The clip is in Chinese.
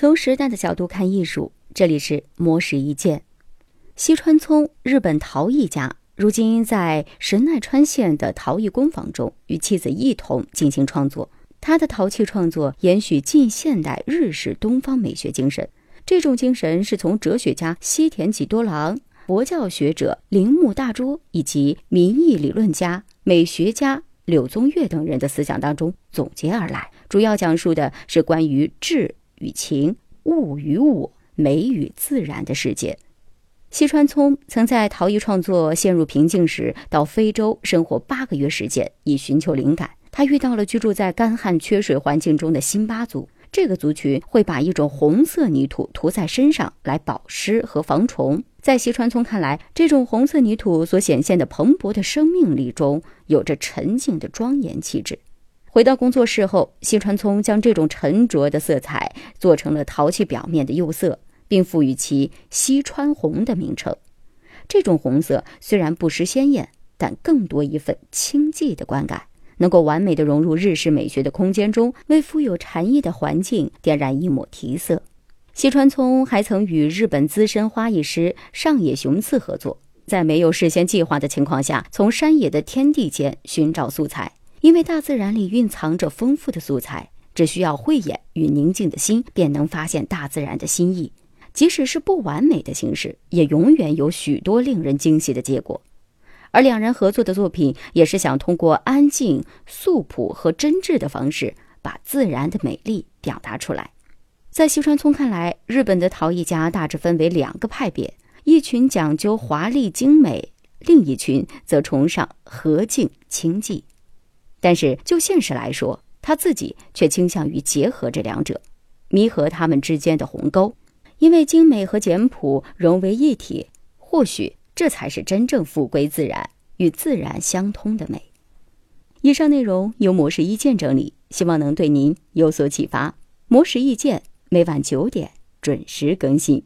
从时代的角度看艺术，这里是魔石一见。西川聪，日本陶艺家，如今在神奈川县的陶艺工坊中与妻子一同进行创作。他的陶器创作延续近现代日式东方美学精神，这种精神是从哲学家西田几多郎、佛教学者铃木大拙以及民意理论家、美学家柳宗悦等人的思想当中总结而来。主要讲述的是关于智与情、物与我、美与自然的世界。西川聪曾在陶艺创作陷入瓶颈时，到非洲生活八个月时间，以寻求灵感。他遇到了居住在干旱缺水环境中的辛巴族，这个族群会把一种红色泥土涂在身上来保湿和防虫。在西川聪看来，这种红色泥土所显现的蓬勃的生命力中，有着沉静的庄严气质。回到工作室后，西川聪将这种沉着的色彩做成了陶器表面的釉色，并赋予其“西川红”的名称。这种红色虽然不失鲜艳，但更多一份清寂的观感。能够完美的融入日式美学的空间中，为富有禅意的环境点燃一抹提色。西川聪还曾与日本资深花艺师上野雄次合作，在没有事先计划的情况下，从山野的天地间寻找素材。因为大自然里蕴藏着丰富的素材，只需要慧眼与宁静的心，便能发现大自然的心意。即使是不完美的形式，也永远有许多令人惊喜的结果。而两人合作的作品，也是想通过安静、素朴和真挚的方式，把自然的美丽表达出来。在西川聪看来，日本的陶艺家大致分为两个派别：一群讲究华丽精美，另一群则崇尚和静清寂。但是就现实来说，他自己却倾向于结合这两者，弥合他们之间的鸿沟，因为精美和简朴融为一体，或许。这才是真正复归自然、与自然相通的美。以上内容由模式意见整理，希望能对您有所启发。模式意见每晚九点准时更新。